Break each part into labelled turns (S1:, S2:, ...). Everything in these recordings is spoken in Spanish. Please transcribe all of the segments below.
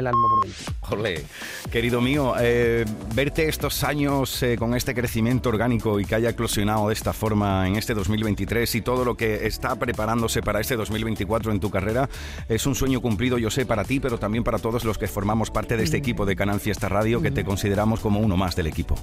S1: el alma por dentro.
S2: Ole, querido mío, eh, verte estos años eh, con este crecimiento orgánico y que haya eclosionado de esta forma en este 2023 y todo lo que está preparándose para este 2024 en tu carrera es un sueño cumplido, yo sé, para ti, pero también para todos los que formamos parte de este
S1: Mm.
S2: equipo de Canal Fiesta Radio, que te consideramos como uno más del equipo.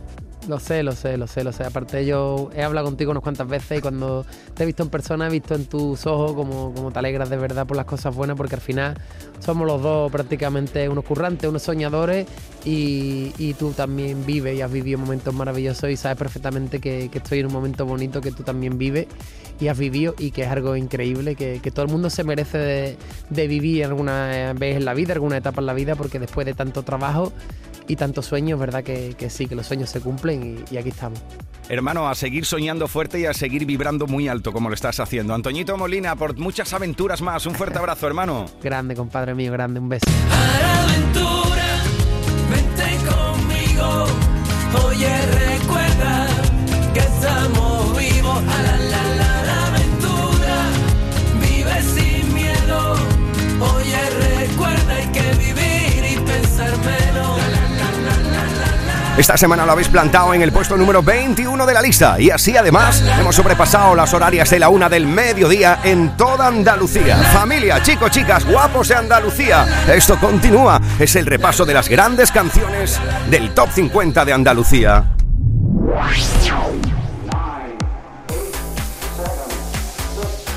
S1: Lo sé, lo sé, lo sé, lo sé. Aparte yo he hablado contigo unas cuantas veces y cuando te he visto en persona he visto en tus ojos como, como te alegras de verdad por las cosas buenas porque al final somos los dos prácticamente unos currantes, unos soñadores y, y tú también vives y has vivido momentos maravillosos y sabes perfectamente que, que estoy en un momento bonito que tú también vives y has vivido y que es algo increíble, que, que todo el mundo se merece de, de vivir alguna vez en la vida, alguna etapa en la vida porque después de tanto trabajo y tantos sueños, ¿verdad? Que, que sí, que los sueños se cumplen y, y aquí estamos.
S2: Hermano, a seguir soñando fuerte y a seguir vibrando muy alto como lo estás haciendo. Antoñito Molina, por muchas aventuras más. Un fuerte abrazo, hermano.
S1: Grande, compadre mío, grande, un beso.
S3: aventura, vente conmigo.
S2: Esta semana lo habéis plantado en el puesto número 21 de la lista y así además hemos sobrepasado las horarias de la una del mediodía en toda Andalucía. Familia, chicos, chicas, guapos de Andalucía. Esto continúa. Es el repaso de las grandes canciones del Top 50 de Andalucía.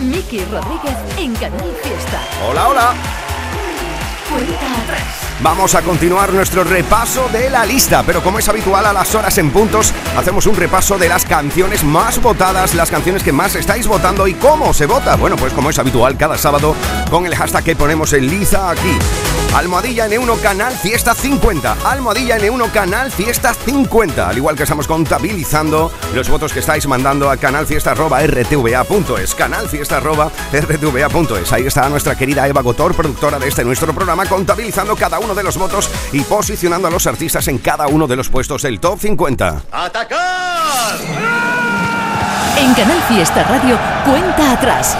S4: Miki Rodríguez en Canal Fiesta.
S2: Hola, hola.
S4: Cuenta atrás.
S2: Vamos a continuar nuestro repaso de la lista, pero como es habitual a las horas en puntos, hacemos un repaso de las canciones más votadas, las canciones que más estáis votando y cómo se vota. Bueno, pues como es habitual cada sábado con el hashtag que ponemos en liza aquí. Almohadilla N1 Canal Fiesta 50. Almohadilla N1 Canal Fiesta 50. Al igual que estamos contabilizando los votos que estáis mandando a canalfiesta.rtva.es. Canalfiesta.rtva.es. Ahí está nuestra querida Eva Gotor, productora de este nuestro programa, contabilizando cada uno de los votos y posicionando a los artistas en cada uno de los puestos del top 50.
S4: En Canal Fiesta Radio, cuenta atrás.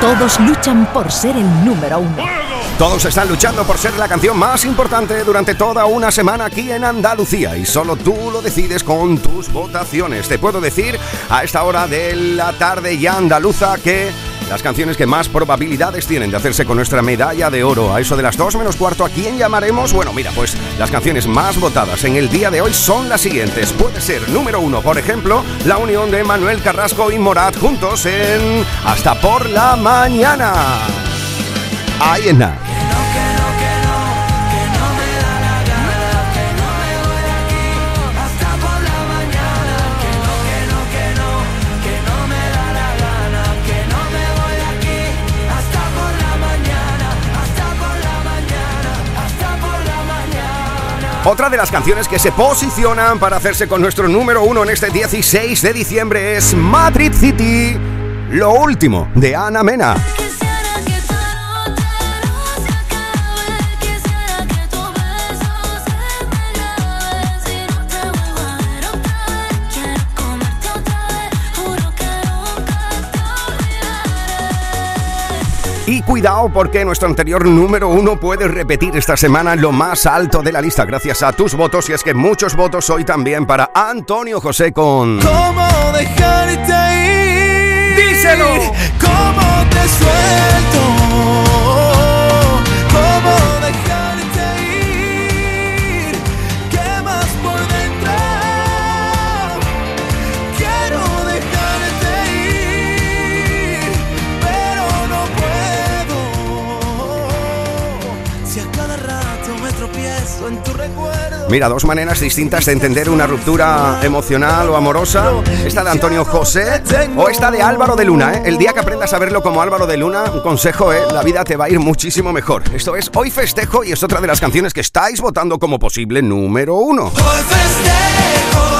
S4: Todos luchan por ser el número uno.
S2: Todos están luchando por ser la canción más importante durante toda una semana aquí en Andalucía y solo tú lo decides con tus votaciones. Te puedo decir a esta hora de la tarde ya andaluza que las canciones que más probabilidades tienen de hacerse con nuestra medalla de oro a eso de las 2 menos cuarto, ¿a quién llamaremos? Bueno, mira, pues las canciones más votadas en el día de hoy son las siguientes. Puede ser número uno, por ejemplo, la unión de Manuel Carrasco y Morat juntos en Hasta por la mañana. Ahí en nada. Otra de las canciones que se posicionan para hacerse con nuestro número uno en este 16 de diciembre es Madrid City, lo último de Ana Mena. Y cuidado porque nuestro anterior número uno puede repetir esta semana lo más alto de la lista gracias a tus votos y es que muchos votos hoy también para Antonio José con...
S3: ¿Cómo dejarte ir?
S2: ¡Díselo!
S3: ¿Cómo te suelto?
S2: Mira, dos maneras distintas de entender una ruptura emocional o amorosa. Esta de Antonio José o esta de Álvaro de Luna. ¿eh? El día que aprendas a verlo como Álvaro de Luna, un consejo, ¿eh? la vida te va a ir muchísimo mejor. Esto es Hoy Festejo y es otra de las canciones que estáis votando como posible número uno.
S3: Hoy festejo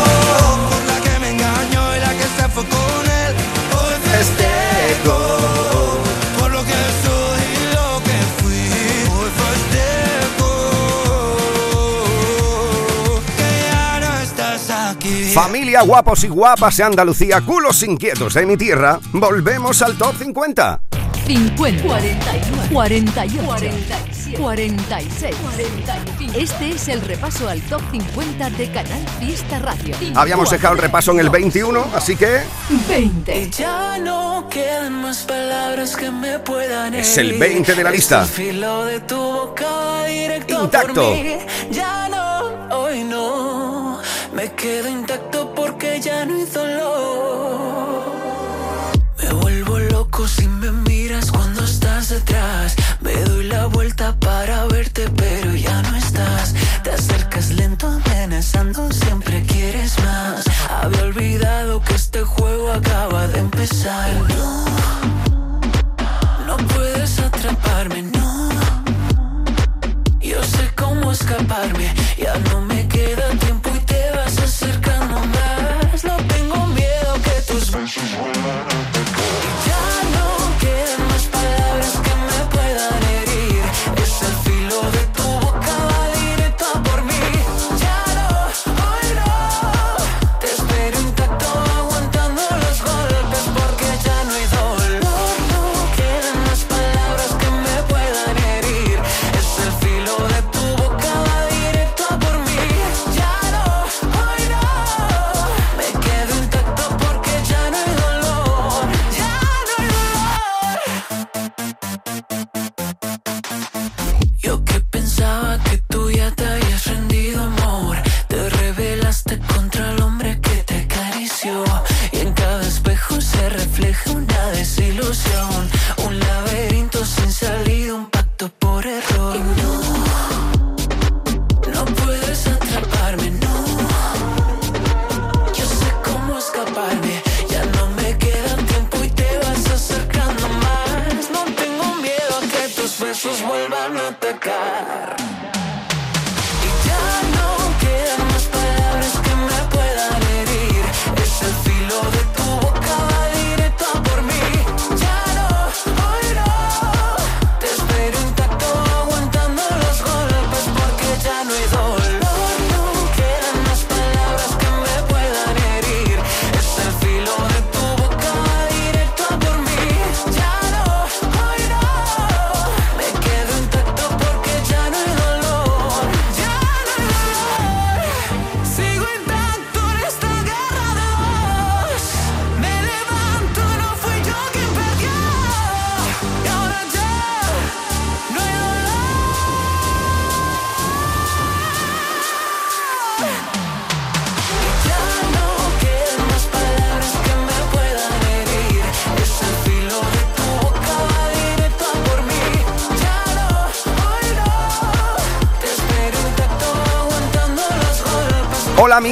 S2: Familia guapos y guapas de Andalucía, culos inquietos de mi tierra, volvemos al top 50.
S4: 50, 41, 48, 46. 46. Este es el repaso al top 50 de Canal Fiesta Radio.
S2: Habíamos dejado el repaso en el 21, así que
S4: 20.
S5: Ya no quedan más palabras que me puedan
S2: Es el
S5: herir.
S2: 20 de la lista.
S5: Es el filo de tu boca
S2: Intacto.
S5: por mí. Ya no, hoy no. Me quedo intacto porque ya no hay dolor. Me vuelvo loco si me estás detrás. Me doy la vuelta para verte, pero ya no estás. Te acercas lento, amenazando, siempre quieres más. Había olvidado que este juego acaba de empezar. No, no puedes atraparme, no. Yo sé cómo escaparme, ya no me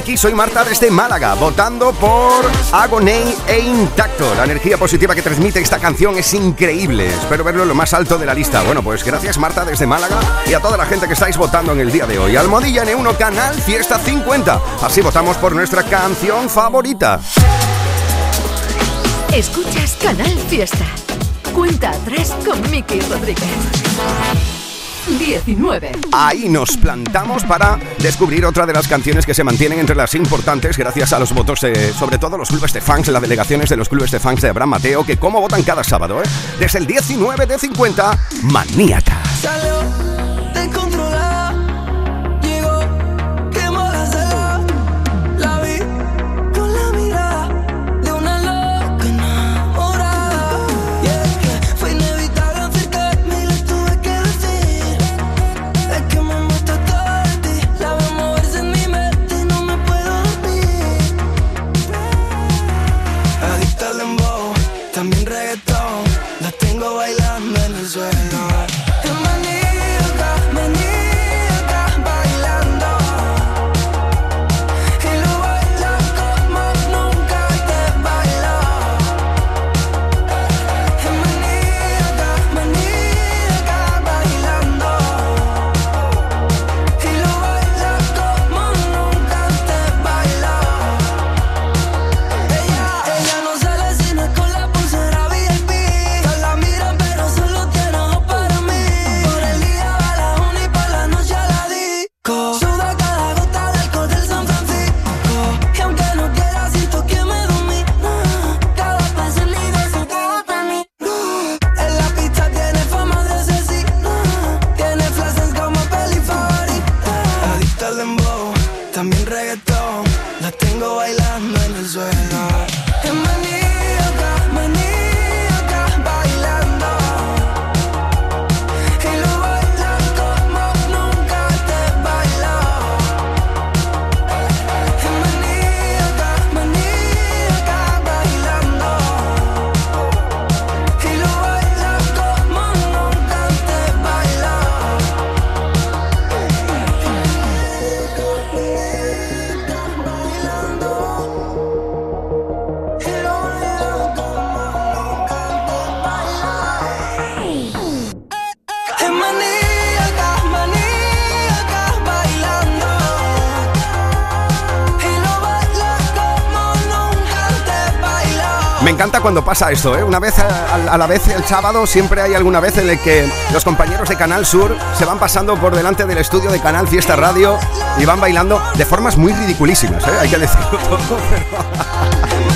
S2: Miki, soy Marta desde Málaga, votando por Agoney e Intacto. La energía positiva que transmite esta canción es increíble. Espero verlo en lo más alto de la lista. Bueno, pues gracias Marta desde Málaga y a toda la gente que estáis votando en el día de hoy. Almohadilla N1 Canal Fiesta 50. Así votamos por nuestra canción favorita.
S4: Escuchas Canal Fiesta. Cuenta atrás con Miki Rodríguez. 19.
S2: Ahí nos plantamos para descubrir otra de las canciones que se mantienen entre las importantes gracias a los votos de, sobre todo, los clubes de fans, las delegaciones de los clubes de fans de Abraham Mateo, que como votan cada sábado, ¿eh? Desde el 19 de 50, Maníaca. Cuando pasa esto, ¿eh? Una vez a, a la vez el sábado siempre hay alguna vez en el que los compañeros de Canal Sur se van pasando por delante del estudio de Canal Fiesta Radio y van bailando de formas muy ridiculísimas, ¿eh? Hay que decirlo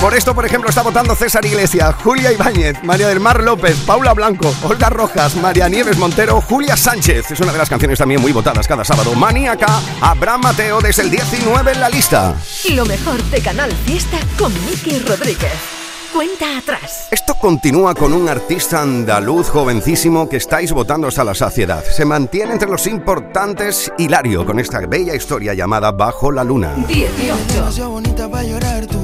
S2: Por esto, por ejemplo, está votando César Iglesias, Julia Ibáñez, María del Mar López, Paula Blanco, Olga Rojas, María Nieves Montero, Julia Sánchez. Es una de las canciones también muy votadas cada sábado. Maníaca, Abraham Mateo desde el 19 en la lista.
S4: Lo mejor de Canal Fiesta con Miki Rodríguez. Cuenta atrás.
S2: Esto continúa con un artista andaluz jovencísimo que estáis votando hasta la saciedad. Se mantiene entre los importantes Hilario con esta bella historia llamada Bajo la Luna.
S4: 18.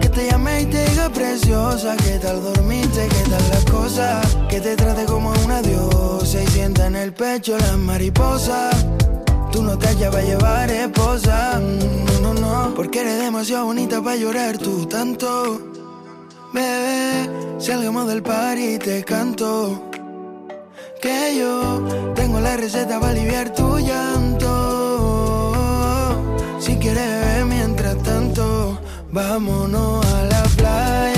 S6: Que te llame y te diga preciosa. ¿Qué tal dormiste? ¿Qué tal las cosas? Que te trate como una diosa. Y sienta en el pecho las mariposas. Tú no te hallas para llevar esposa. Mm, No, no, no. Porque eres demasiado bonita para llorar tú tanto. Bebé, salgamos del party y te canto. Que yo tengo la receta para aliviar tu llanto. Vámonos a la playa.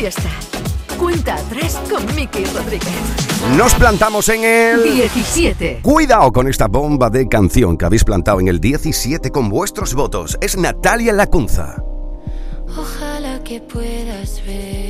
S4: Fiesta. Cuenta atrás con Miki Rodríguez.
S2: Nos plantamos en el...
S4: 17.
S2: Cuidado con esta bomba de canción que habéis plantado en el 17 con vuestros votos. Es Natalia Lacunza.
S7: Ojalá que puedas ver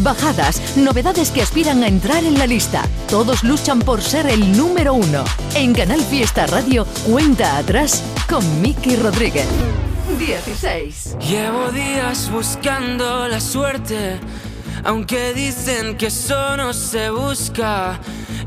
S4: bajadas, novedades que aspiran a entrar en la lista. Todos luchan por ser el número uno. En Canal Fiesta Radio, cuenta atrás con Miki Rodríguez. 16.
S5: Llevo días buscando la suerte, aunque dicen que eso no se busca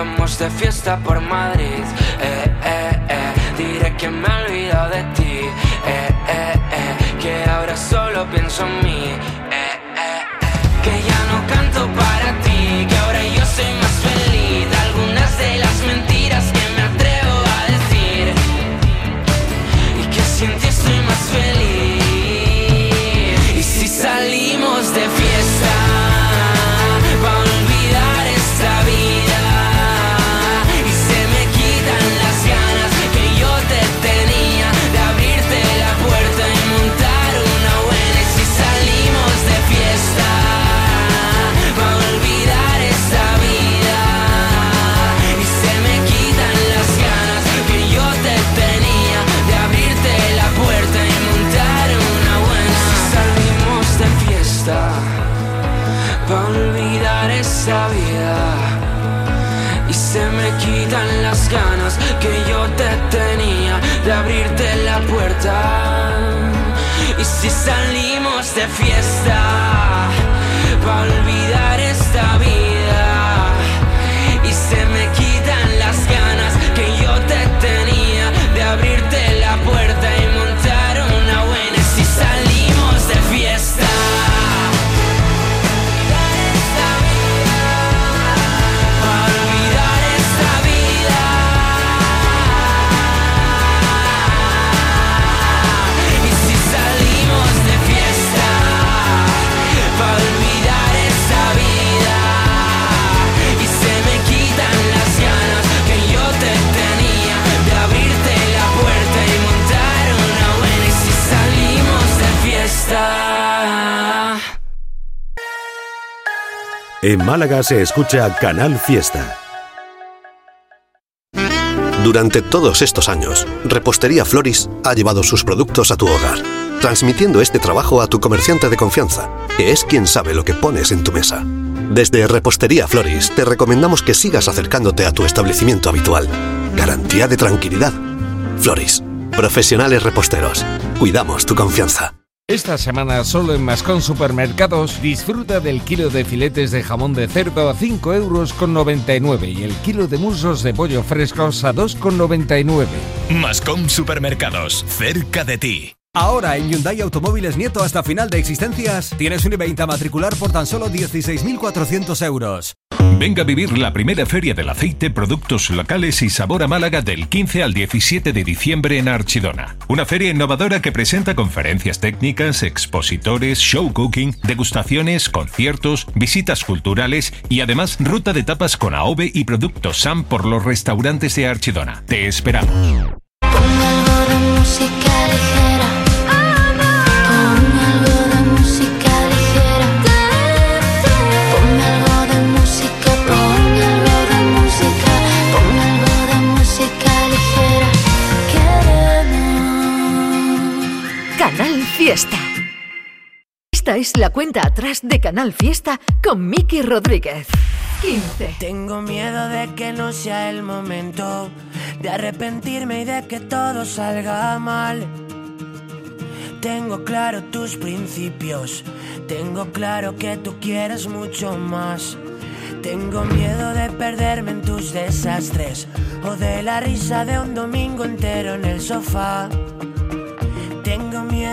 S5: vamos de fiesta por Madrid. Eh, eh, eh. Diré que me he olvidado de ti. Eh, eh, eh. Que ahora solo pienso en mí. Eh, eh, eh. Que ya no canto para ti. Que ahora yo soy más.
S8: En Málaga se escucha Canal Fiesta.
S9: Durante todos estos años, Repostería Floris ha llevado sus productos a tu hogar, transmitiendo este trabajo a tu comerciante de confianza, que es quien sabe lo que pones en tu mesa. Desde Repostería Floris te recomendamos que sigas acercándote a tu establecimiento habitual. Garantía de tranquilidad. Floris, profesionales reposteros. Cuidamos tu confianza.
S10: Esta semana solo en Mascón Supermercados disfruta del kilo de filetes de jamón de cerdo a 5 euros con 99 y el kilo de musos de pollo frescos a 2,99.
S11: Mascom Supermercados, cerca de ti.
S12: Ahora en Hyundai Automóviles Nieto hasta final de existencias tienes un i-20 a matricular por tan solo 16.400 euros.
S11: Venga a vivir la primera feria del aceite, productos locales y sabor a Málaga del 15 al 17 de diciembre en Archidona. Una feria innovadora que presenta conferencias técnicas, expositores, show cooking, degustaciones, conciertos, visitas culturales y además ruta de tapas con AOVE y productos SAM por los restaurantes de Archidona. Te esperamos.
S4: Fiesta. Esta es la cuenta atrás de Canal Fiesta con Miki Rodríguez. 15.
S13: Tengo miedo de que no sea el momento de arrepentirme y de que todo salga mal. Tengo claro tus principios, tengo claro que tú quieres mucho más. Tengo miedo de perderme en tus desastres o de la risa de un domingo entero en el sofá.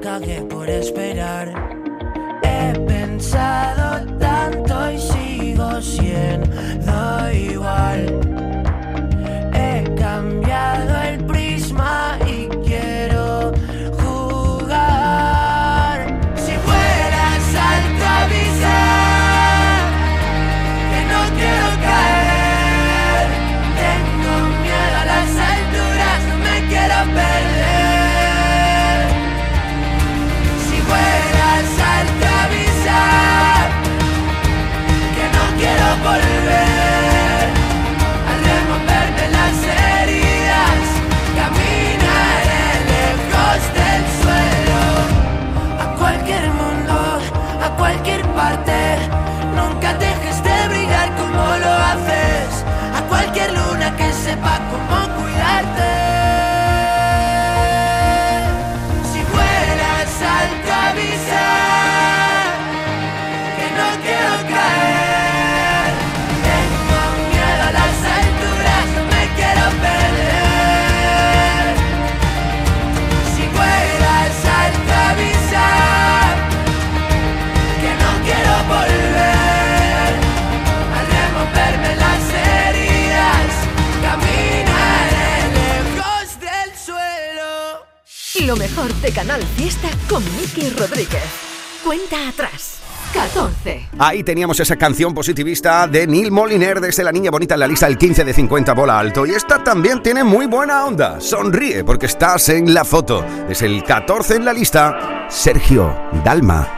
S13: cagué por esperar.
S4: Mejor de Canal Fiesta con Miki Rodríguez. Cuenta atrás. 14.
S2: Ahí teníamos esa canción positivista de Neil Moliner desde La Niña Bonita en la lista del 15 de 50 bola alto. Y esta también tiene muy buena onda. Sonríe porque estás en la foto. Es el 14 en la lista. Sergio Dalma.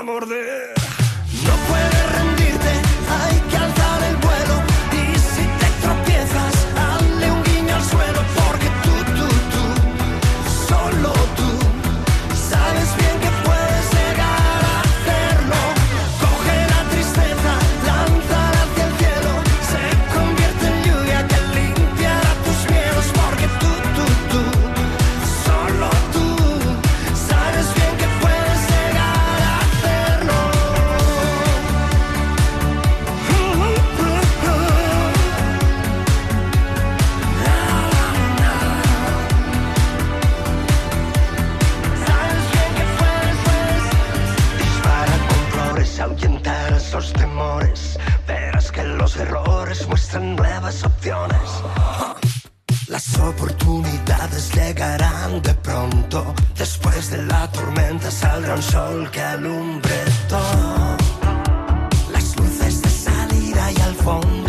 S14: a morder. los errores muestran nuevas opciones. Las oportunidades llegarán de pronto. Después de la tormenta saldrá un sol que alumbre todo. Las luces de salida y al fondo.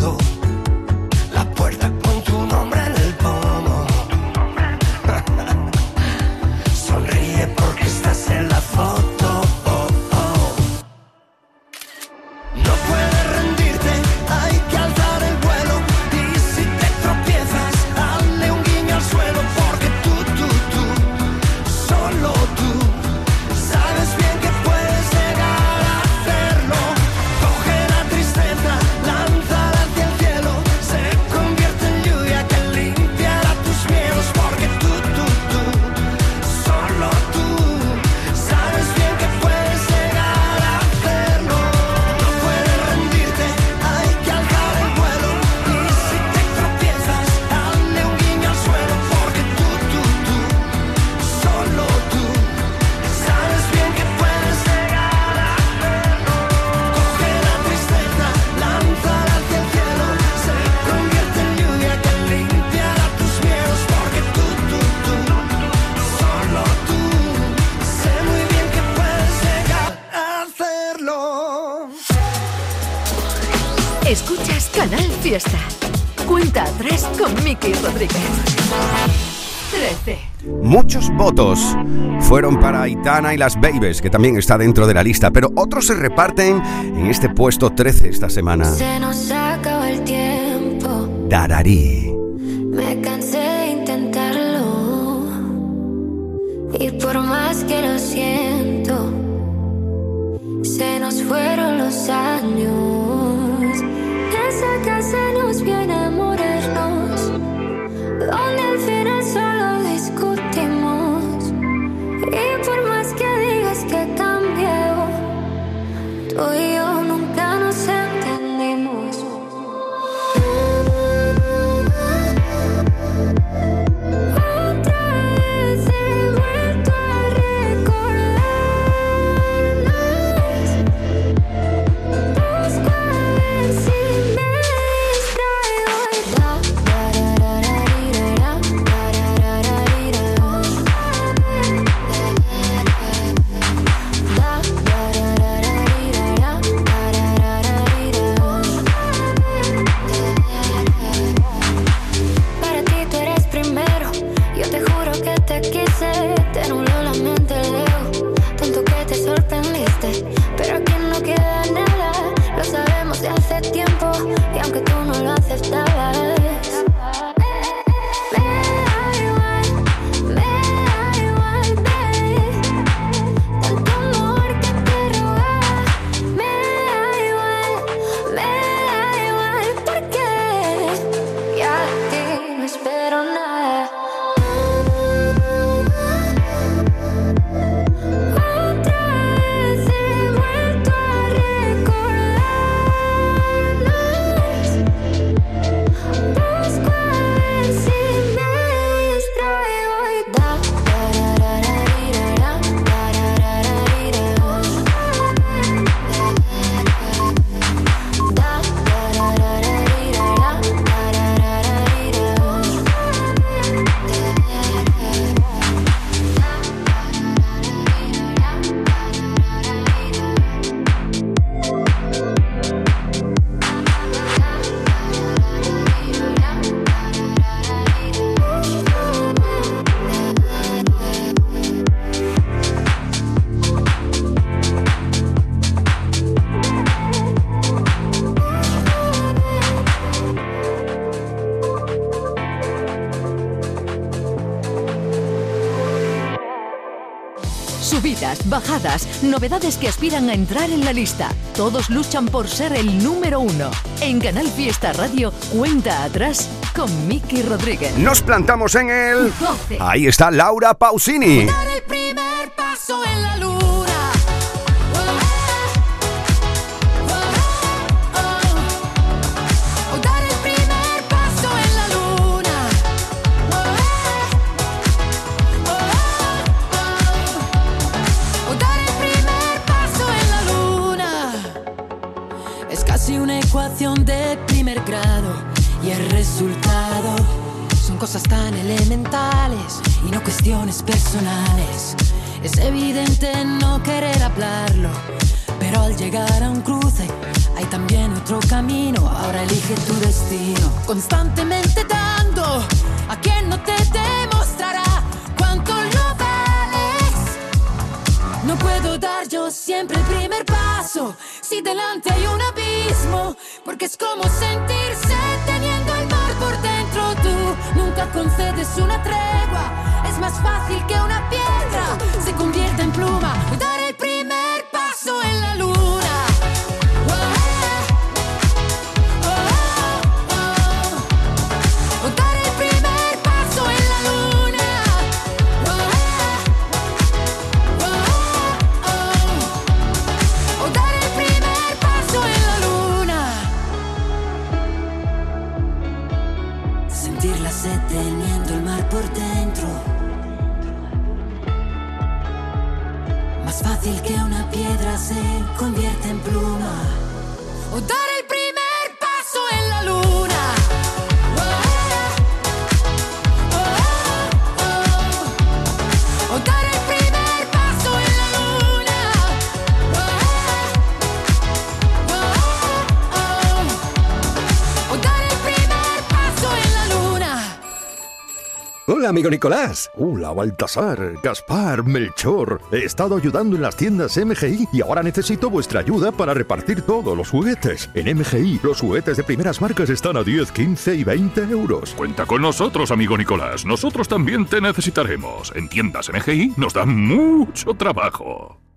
S2: votos fueron para Aitana y las Babies, que también está dentro de la lista, pero otros se reparten en este puesto 13 esta semana.
S7: Se nos acaba el tiempo.
S2: Dararí.
S7: Me cansé de intentarlo. Y por más que lo siento, se nos fueron los años.
S4: Novedades que aspiran a entrar en la lista. Todos luchan por ser el número uno. En Canal Fiesta Radio, cuenta atrás con Miki Rodríguez.
S15: Nos plantamos en el...
S4: 12.
S15: Ahí está Laura Pausini.
S16: Amigo Nicolás. Hola, Baltasar, Gaspar, Melchor. He estado ayudando en las tiendas MGI y ahora necesito vuestra ayuda para repartir todos los juguetes. En MGI, los juguetes de primeras marcas están a 10, 15 y 20 euros.
S17: Cuenta con nosotros, amigo Nicolás. Nosotros también te necesitaremos. En tiendas MGI nos da mucho trabajo.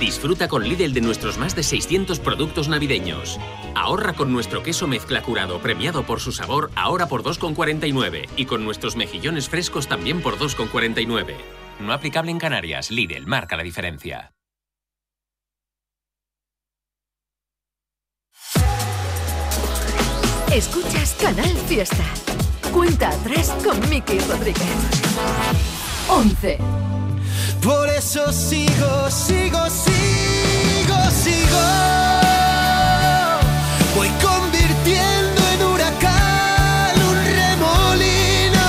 S18: Disfruta con Lidl de nuestros más de 600 productos navideños. Ahorra con nuestro queso mezcla curado premiado por su sabor ahora por 2,49 y con nuestros mejillones frescos también por 2,49. No aplicable en Canarias, Lidl marca la diferencia.
S4: Escuchas Canal Fiesta. Cuenta atrás con Miki Rodríguez. 11.
S3: Por eso sigo, sigo, sigo, sigo. Voy convirtiendo en huracán un remolino,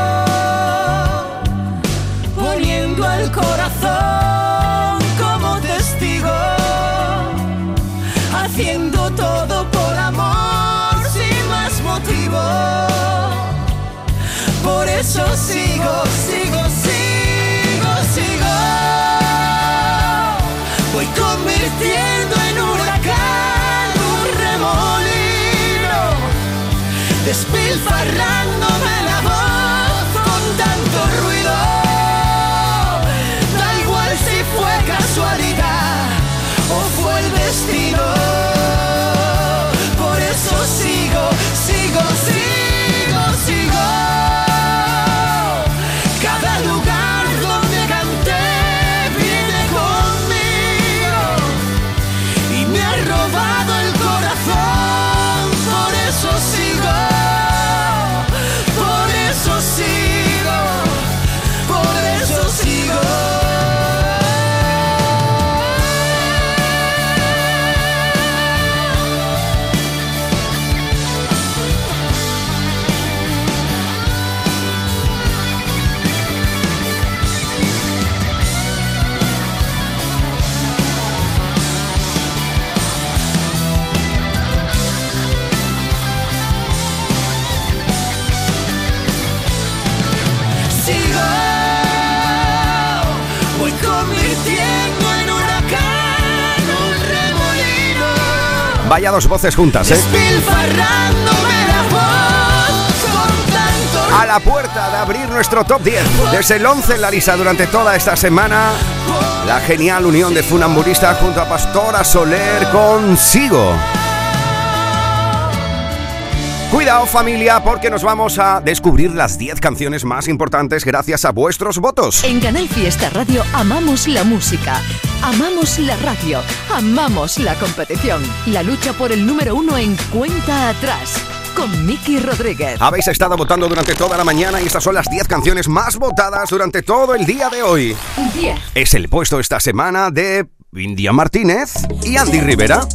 S19: eso sigo, sigo, sigo, sigo. Voy convirtiendo en huracán un remolino, despilfarrándome
S15: Dos voces juntas, ¿eh? A la puerta de abrir nuestro top 10. Desde el 11 en la lista durante toda esta semana. La genial unión de funambulistas junto a Pastora Soler consigo. Cuidado familia porque nos vamos a descubrir las 10 canciones más importantes gracias a vuestros votos.
S4: En Canal Fiesta Radio amamos la música, amamos la radio, amamos la competición. La lucha por el número uno en cuenta atrás con Miki Rodríguez.
S15: Habéis estado votando durante toda la mañana y estas son las 10 canciones más votadas durante todo el día de hoy.
S4: 10.
S15: Es el puesto esta semana de India Martínez y Andy Rivera.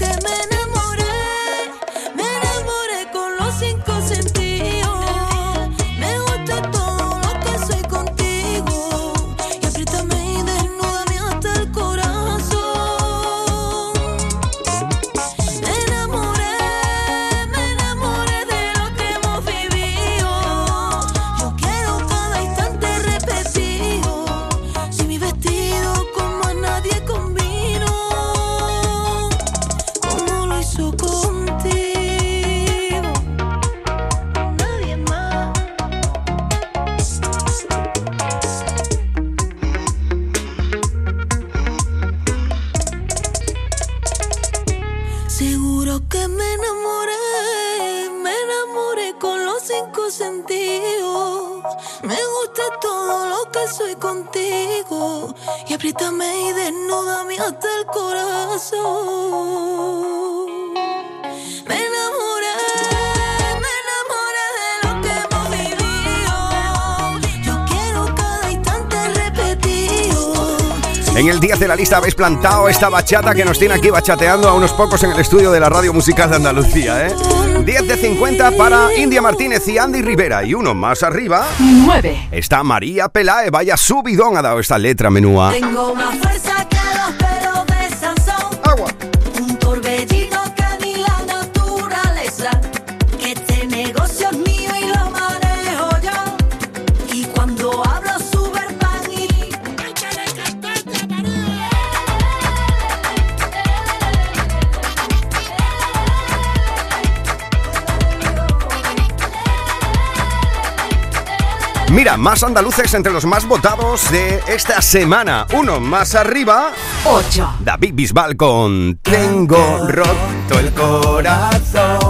S15: En el 10 de la lista habéis plantado esta bachata que nos tiene aquí bachateando a unos pocos en el estudio de la Radio Musical de Andalucía, ¿eh? 10 de 50 para India Martínez y Andy Rivera. Y uno más arriba
S4: 9.
S15: está María Pelae. Vaya subidón ha dado esta letra menúa.
S2: Tengo más
S15: Más andaluces entre los más votados de esta semana. Uno más arriba.
S4: 8.
S15: David Bisbal con Tengo roto el corazón.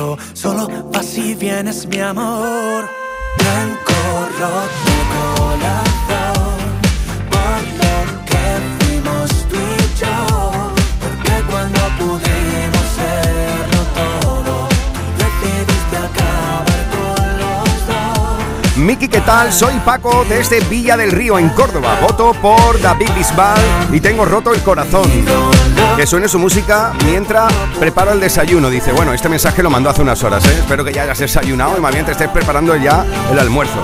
S20: Esto. Solo vas y vienes, mi amor. Blanco roto el
S2: Miki, ¿qué tal? Soy Paco desde Villa del Río, en Córdoba. Voto por David Bisbal y tengo roto el corazón. Que suene su música mientras preparo el desayuno. Dice, bueno, este mensaje lo mandó hace unas horas, ¿eh? Espero que ya hayas desayunado y más bien te estés preparando ya el almuerzo.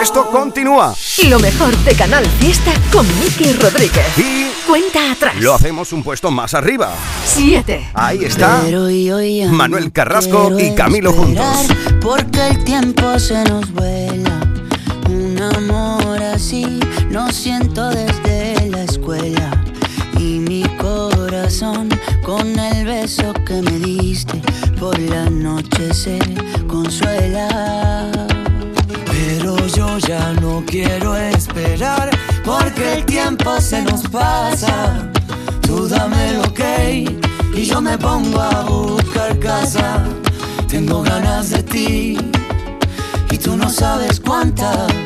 S2: Esto continúa.
S4: Lo mejor de Canal Fiesta con Miki Rodríguez.
S2: Y
S4: Cuenta atrás.
S2: lo hacemos un puesto más arriba.
S4: 7.
S2: Ahí está
S21: Pero yo ya
S2: Manuel Carrasco y Camilo juntos.
S21: Porque el tiempo se nos vuela. No siento desde la escuela. Y mi corazón con el beso que me diste por la noche se consuela.
S5: Pero yo ya no quiero esperar porque el tiempo se nos pasa. Tú dame el ok y yo me pongo a buscar casa. Tengo ganas de ti y tú no sabes cuántas.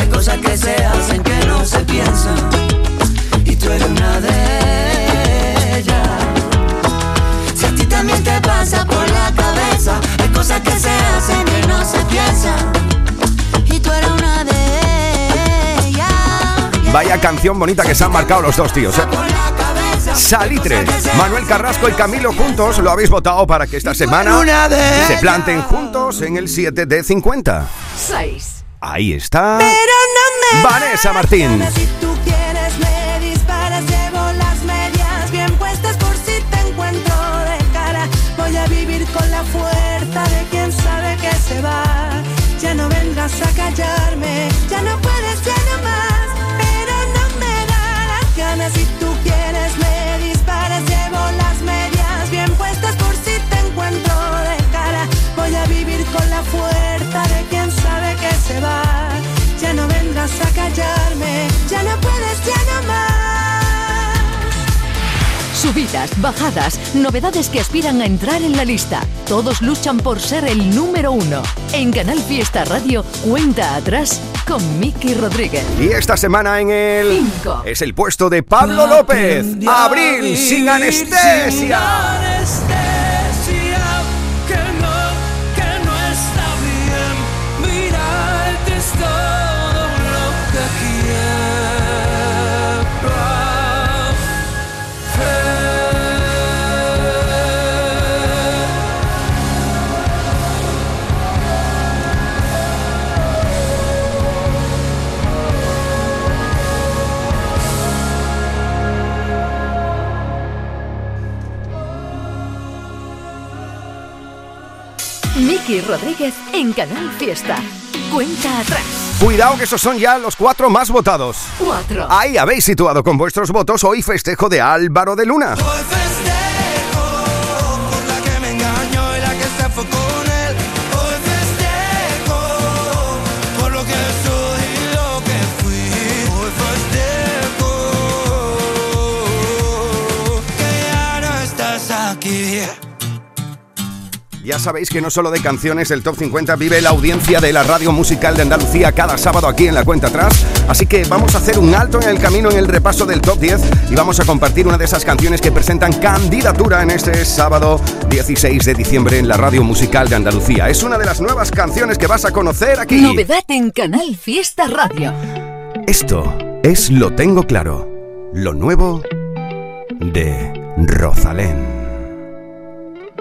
S5: cosas que se hacen que no se piensan. Y tú eres una de ellas. Si a ti también te pasa por la cabeza, hay cosas que se hacen que no se piensan.
S21: Y tú eres una de ellas.
S2: Vaya canción bonita que se han marcado los dos tíos, ¿eh? Salitre, Manuel Carrasco y Camilo juntos lo habéis votado para que esta semana
S5: una de
S2: se planten juntos en el 7 de 50.
S4: 6.
S2: Ahí está Vanessa Martín.
S15: Fuerza de quien sabe que se va. Ya no vengas a callarme, ya no puedes, vengas a callarme, ya no puedes, ya no más.
S4: Subidas, bajadas, novedades que aspiran a entrar en la lista. Todos luchan por ser el número uno. En Canal Fiesta Radio, cuenta atrás con Miki Rodríguez.
S2: Y esta semana en el
S4: Cinco.
S2: es el puesto de Pablo López. Abril sin anestesia.
S5: anestesia,
S4: Miki Rodríguez en Canal Fiesta. Cuenta atrás.
S2: Cuidado que esos son ya los cuatro más votados.
S4: 4.
S2: Ahí habéis situado con vuestros votos hoy festejo de Álvaro de Luna.
S5: Ya
S2: sabéis que no solo de canciones el Top 50 vive la audiencia de la radio musical de Andalucía cada sábado aquí en la cuenta atrás. Así que vamos a hacer un alto en el camino en el repaso del Top 10 y vamos a compartir una de esas canciones que presentan candidatura en este sábado 16 de diciembre en la radio musical de Andalucía. Es una de las nuevas canciones que vas a conocer aquí.
S4: Novedad en Canal Fiesta Radio.
S2: Esto es Lo Tengo Claro, lo nuevo de Rosalén.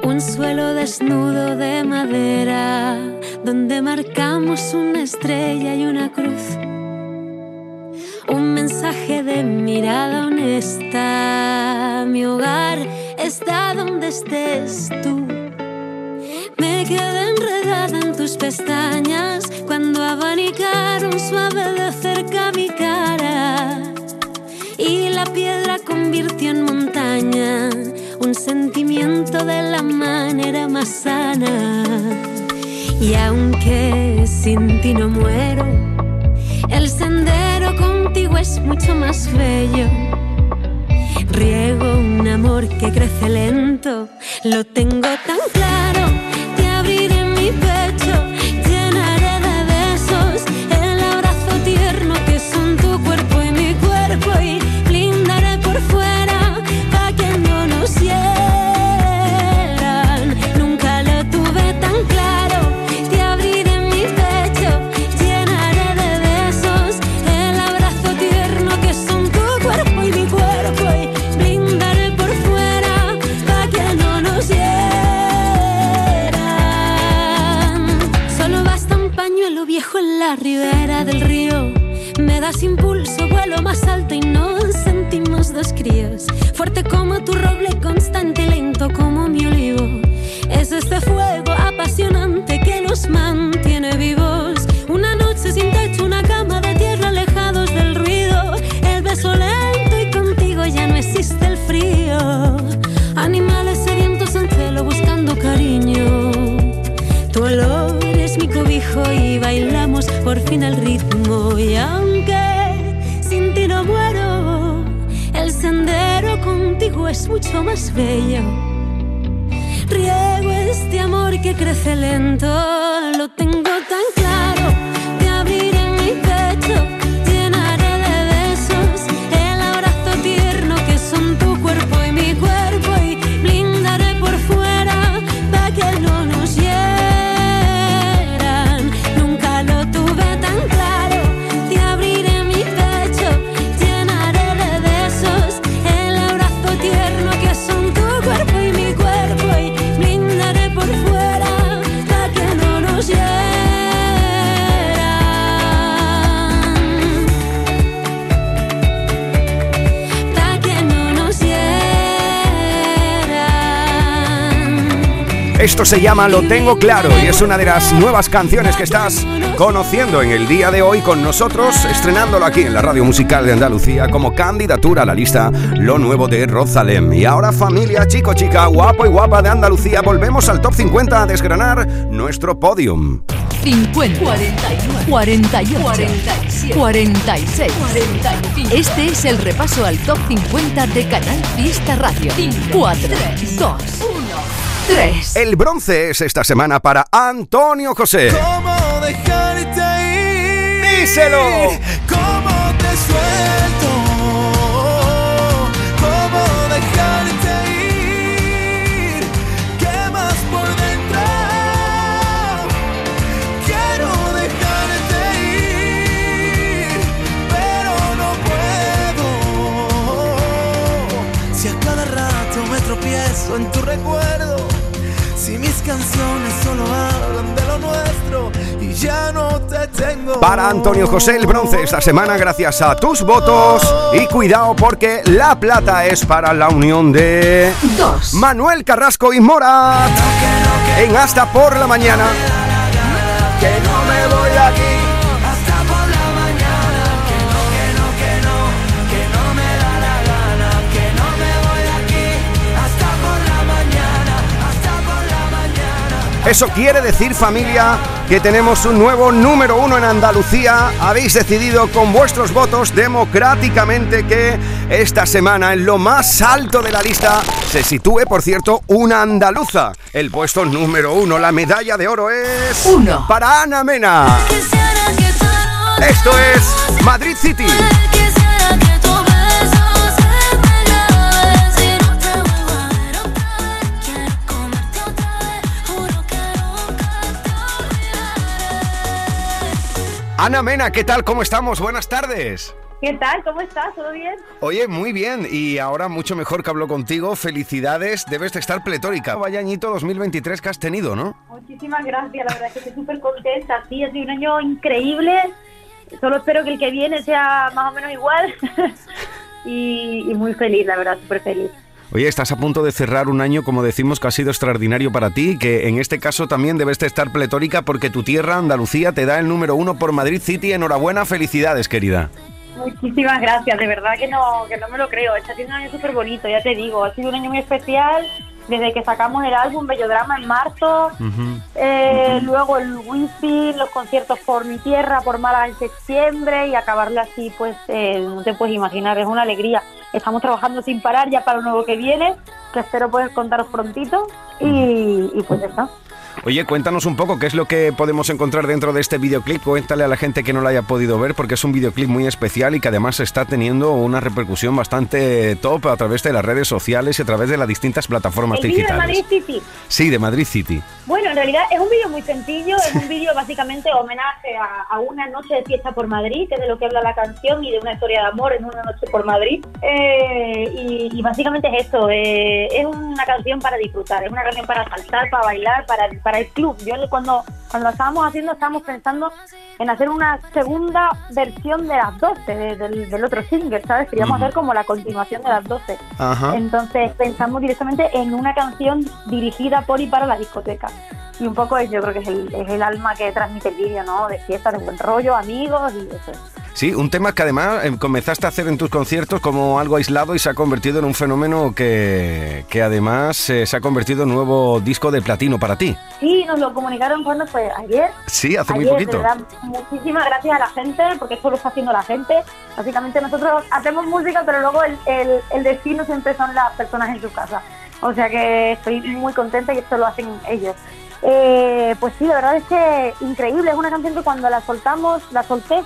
S22: Un suelo desnudo de madera donde marcamos una estrella y una cruz. Un mensaje de mirada honesta. Mi hogar está donde estés tú. Me quedé enredada en tus pestañas cuando abanicaron suave de cerca mi cara. Y la piedra convirtió en montaña un sentimiento de la manera más sana. Y aunque sin ti no muero, el sendero contigo es mucho más bello. Riego un amor que crece lento, lo tengo tan claro.
S2: Se llama Lo Tengo Claro y es una de las nuevas canciones que estás conociendo en el día de hoy con nosotros, estrenándolo aquí en la radio musical de Andalucía como candidatura a la lista Lo Nuevo de Rosalem. Y ahora familia, chico, chica, guapo y guapa de Andalucía, volvemos al top 50 a desgranar nuestro podium.
S4: 50, 41, 48, 47, 46, 45. Este es el repaso al top 50 de Canal Fiesta Radio. 4, 2, 1, 3.
S2: El bronce es esta semana para Antonio José.
S14: ¿Cómo dejarte ir?
S2: ¡Díselo!
S14: ¿Cómo te suelto? ¿Cómo dejarte ir? Quemas por dentro. Quiero dejarte ir, pero no puedo. Si a cada rato me tropiezo en tu recuerdo. Canciones solo hablan de lo nuestro y ya no te tengo.
S2: Para Antonio José el bronce esta semana gracias a tus votos y cuidado porque la plata es para la unión de Manuel Carrasco y Morat en hasta por la mañana.
S14: Que no
S2: Eso quiere decir familia que tenemos un nuevo número uno en Andalucía. Habéis decidido con vuestros votos democráticamente que esta semana en lo más alto de la lista se sitúe, por cierto, una andaluza. El puesto número uno, la medalla de oro es
S4: Uno.
S2: para Ana Mena. Esto es Madrid City. Ana Mena, ¿qué tal? ¿Cómo estamos? Buenas tardes.
S23: ¿Qué tal? ¿Cómo estás? ¿Todo bien?
S2: Oye, muy bien. Y ahora mucho mejor que hablo contigo. Felicidades. Debes de estar pletórica. Vaya añito 2023 que has tenido, ¿no?
S23: Muchísimas gracias, la verdad es que estoy súper contenta. Sí, ha sido un año increíble. Solo espero que el que viene sea más o menos igual. y, y muy feliz, la verdad, súper feliz.
S2: Oye, estás a punto de cerrar un año, como decimos, que ha sido extraordinario para ti, que en este caso también debes de estar pletórica porque tu tierra, Andalucía, te da el número uno por Madrid City. Enhorabuena, felicidades, querida.
S23: Muchísimas gracias, de verdad que no, que no me lo creo. Está siendo un año súper bonito, ya te digo. Ha sido un año muy especial. Desde que sacamos el álbum Bellodrama en marzo, eh, luego el wifi, los conciertos por mi tierra, por Málaga en septiembre y acabarle así, pues eh, no te puedes imaginar, es una alegría. Estamos trabajando sin parar ya para lo nuevo que viene, que espero poder contaros prontito y, y pues eso.
S2: Oye, cuéntanos un poco qué es lo que podemos encontrar dentro de este videoclip. Cuéntale a la gente que no lo haya podido ver, porque es un videoclip muy especial y que además está teniendo una repercusión bastante top a través de las redes sociales y a través de las distintas plataformas
S23: El vídeo de
S2: digitales.
S23: Madrid City.
S2: Sí, de Madrid City.
S23: Bueno, en realidad es un vídeo muy sencillo, es un vídeo básicamente homenaje a, a una noche de fiesta por Madrid, que es de lo que habla la canción, y de una historia de amor en una noche por Madrid. Eh, y, y básicamente es esto, eh, es una canción para disfrutar, es una canción para saltar, para bailar, para, para el club. Yo cuando, cuando la estábamos haciendo estábamos pensando en hacer una segunda versión de las 12, de- del, del otro single, ¿sabes? Queríamos
S2: Ujú.
S23: hacer como la continuación de las 12.
S2: Ajá.
S23: Entonces pensamos directamente en una canción dirigida por y para la discoteca. Y un poco es, yo creo que es el, es el alma que transmite el vídeo, ¿no? De fiesta, de buen rollo, amigos y eso.
S2: Sí, un tema que además eh, comenzaste a hacer en tus conciertos como algo aislado y se ha convertido en un fenómeno que, que además eh, se ha convertido en nuevo disco de platino para ti.
S23: Sí, nos lo comunicaron cuando fue ayer.
S2: Sí, hace muy poquito.
S23: de verdad, muchísimas gracias a la gente, porque esto lo está haciendo la gente. Básicamente nosotros hacemos música, pero luego el, el, el destino siempre son las personas en su casa. O sea que estoy muy contenta y esto lo hacen ellos. Eh, pues sí, la verdad es que increíble. Es una canción que cuando la soltamos, la solté,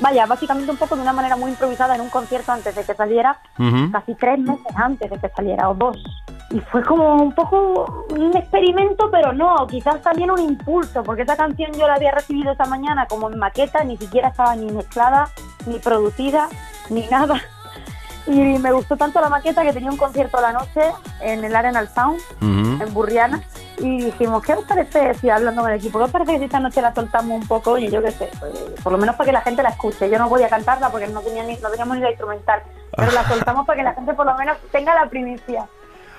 S23: vaya, básicamente un poco de una manera muy improvisada en un concierto antes de que saliera, casi tres meses antes de que saliera, o dos. Y fue como un poco un experimento, pero no, quizás también un impulso, porque esa canción yo la había recibido esa mañana como en maqueta, ni siquiera estaba ni mezclada, ni producida, ni nada. Y me gustó tanto la maqueta que tenía un concierto a la noche en el Arenal Sound, en Burriana, y dijimos, ¿qué os parece si hablando con el equipo, qué os parece que si esta noche la soltamos un poco? Oye, yo qué sé, pues, por lo menos para que la gente la escuche. Yo no podía cantarla porque no, tenía ni, no teníamos ni la instrumental, pero la soltamos para que la gente por lo menos tenga la primicia.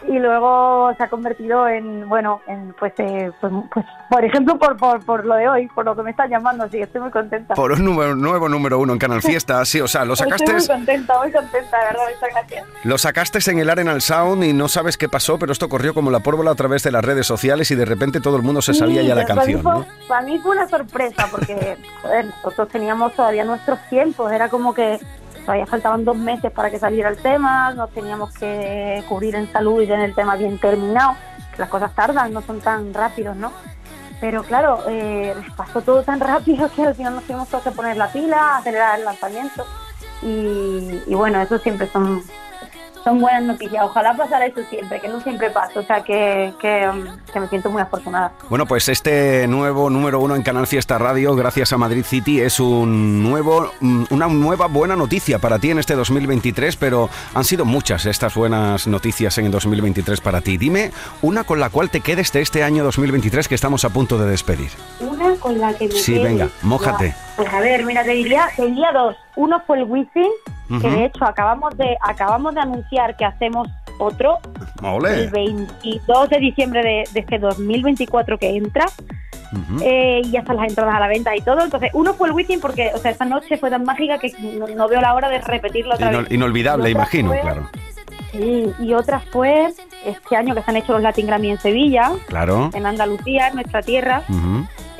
S23: Y luego se ha convertido en, bueno, en pues, eh, pues, pues, por ejemplo, por, por, por lo de hoy, por lo que me están llamando, que estoy muy contenta.
S2: Por un número- nuevo número uno en Canal Fiesta, sí, o sea, lo
S23: Estoy
S2: sacaste,
S23: muy contenta, muy contenta, de verdad, muchas gracias.
S2: lo sacaste en el Arenal Sound y no sabes qué pasó, pero esto corrió como la pórvola a través de las redes sociales y de repente todo el mundo se sabía
S23: Sí,
S2: ya la
S23: mí
S2: canción,
S23: fue-
S2: ¿no?
S23: Para mí fue una sorpresa porque joder, nosotros teníamos todavía nuestros tiempos, era como que todavía faltaban dos meses para que saliera el tema, nos teníamos que cubrir en salud y tener el tema bien terminado, las cosas tardan, no son tan rápidos, ¿no? Pero claro, eh, pasó todo tan rápido que al final nos tuvimos que poner la pila, acelerar el lanzamiento y, y bueno, eso siempre son son buenas noticias. Ojalá pasara eso siempre, que no siempre pasa. O sea, que, que, um, que me siento muy afortunada.
S2: Bueno, pues este nuevo número uno en Canal Fiesta Radio, gracias a Madrid City, es un nuevo, mm, una nueva buena noticia para ti en este 2023, pero han sido muchas estas buenas noticias en el 2023 para ti. Dime una con la cual te quedes de este año 2023 que estamos a punto de despedir.
S23: Una con la que me
S2: Sí,
S23: quede.
S2: venga, mójate.
S23: Pues a ver, mira, te diría, te diría dos. Uno fue el wifi, que de hecho acabamos de acabamos de anunciar que hacemos otro el 22 de diciembre de, de este 2024 que entra. Eh, y ya están las entradas a la venta y todo. Entonces, uno fue el wifi porque, o sea, esta noche fue tan mágica que no, no veo la hora de repetirlo otra vez.
S2: inolvidable, imagino,
S23: fue-
S2: claro.
S23: Sí, y otra fue este año que se han hecho los Latin Grammy en Sevilla,
S2: Claro.
S23: en Andalucía, en nuestra tierra.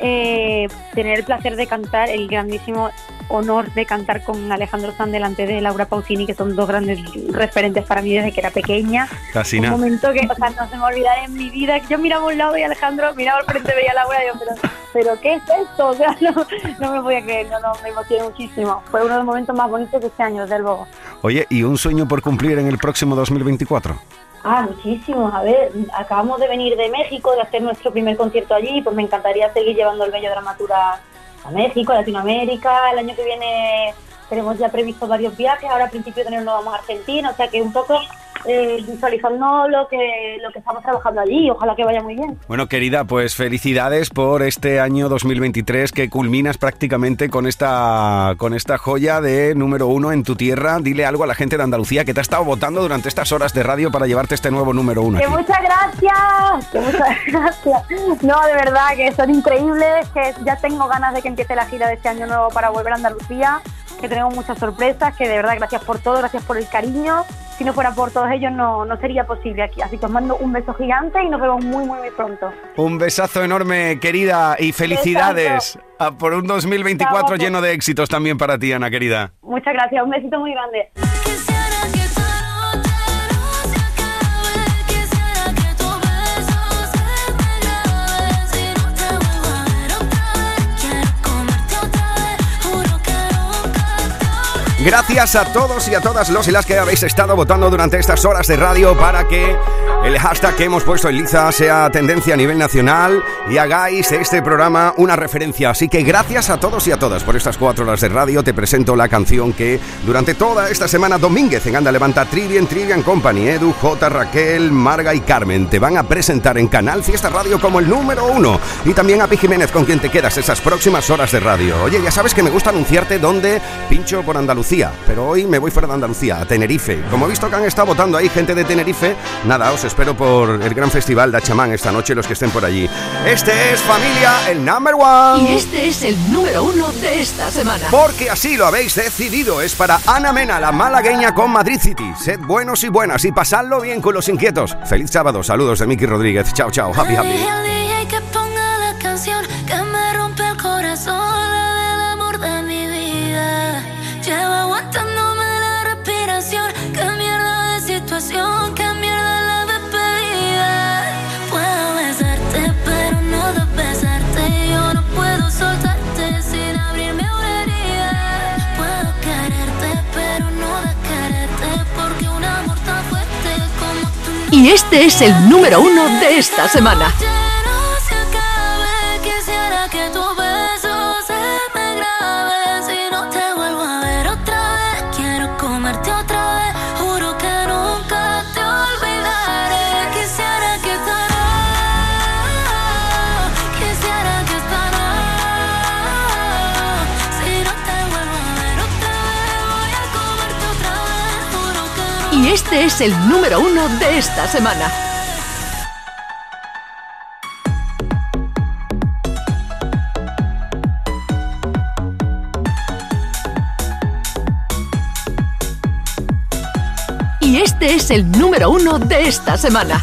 S23: Eh, tener el placer de cantar, el grandísimo honor de cantar con Alejandro Sanz delante de Laura Pausini, que son dos grandes referentes para mí desde que era pequeña.
S2: Casi
S23: un
S2: nada.
S23: momento que, o sea, no se me olvidará en mi vida. Yo miraba a un lado y Alejandro miraba al frente, veía a Laura y yo, pero, pero ¿qué es esto? O sea, no, no me podía creer, no, no, me emocioné muchísimo. Fue uno de los momentos más bonitos de este año, del luego.
S2: Oye, ¿y un sueño por cumplir en el próximo 2024?
S23: Ah, muchísimos. A ver, acabamos de venir de México, de hacer nuestro primer concierto allí, pues me encantaría seguir llevando el Bello Dramatura a México, a Latinoamérica. El año que viene tenemos ya previsto varios viajes, ahora a principio de enero nos vamos a Argentina, o sea que un poco eh, visualizando lo que, lo que estamos trabajando allí, ojalá que vaya muy bien.
S2: Bueno, querida, pues felicidades por este año 2023 que culminas prácticamente con esta, con esta joya de número uno en tu tierra. Dile algo a la gente de Andalucía que te ha estado votando durante estas horas de radio para llevarte este nuevo número uno.
S23: Que
S2: aquí.
S23: muchas gracias, que muchas gracias. No, de verdad, que son increíbles, que ya tengo ganas de que empiece la gira de este año nuevo para volver a Andalucía, que tenemos muchas sorpresas, que de verdad gracias por todo, gracias por el cariño si no fuera por todos ellos no, no sería posible aquí. Así que os mando un beso gigante y nos vemos muy, muy, muy pronto.
S2: Un besazo enorme, querida, y felicidades a por un 2024
S23: Chao.
S2: lleno de éxitos también para ti, Ana, querida.
S23: Muchas gracias, un besito muy grande.
S2: Gracias a todos y a todas los y las que habéis estado votando durante estas horas de radio para que el hashtag que hemos puesto en Liza sea tendencia a nivel nacional y hagáis de este programa una referencia. Así que gracias a todos y a todas por estas cuatro horas de radio. Te presento la canción que durante toda esta semana Domínguez en Anda Levanta Trivian Trivian Company, Edu, J, Raquel, Marga y Carmen te van a presentar en Canal Fiesta Radio como el número uno. Y también a Pi Jiménez con quien te quedas esas próximas horas de radio. Oye, ya sabes que me gusta anunciarte dónde pincho por Andalucía, pero hoy me voy fuera de Andalucía, a Tenerife. Como he visto que han estado votando ahí gente de Tenerife, nada, os espero por el gran festival de Achamán esta noche, los que estén por allí. Este es familia, el number one.
S19: Y este es el número uno de esta semana.
S2: Porque así lo habéis decidido. Es para Ana Mena, la malagueña con Madrid City. Sed buenos y buenas y pasadlo bien con los inquietos. Feliz sábado. Saludos de Miki Rodríguez. Chao, chao. Happy, happy.
S19: Y este es el número uno de esta semana. Este es el número uno de esta semana. Y este es el número uno de esta semana.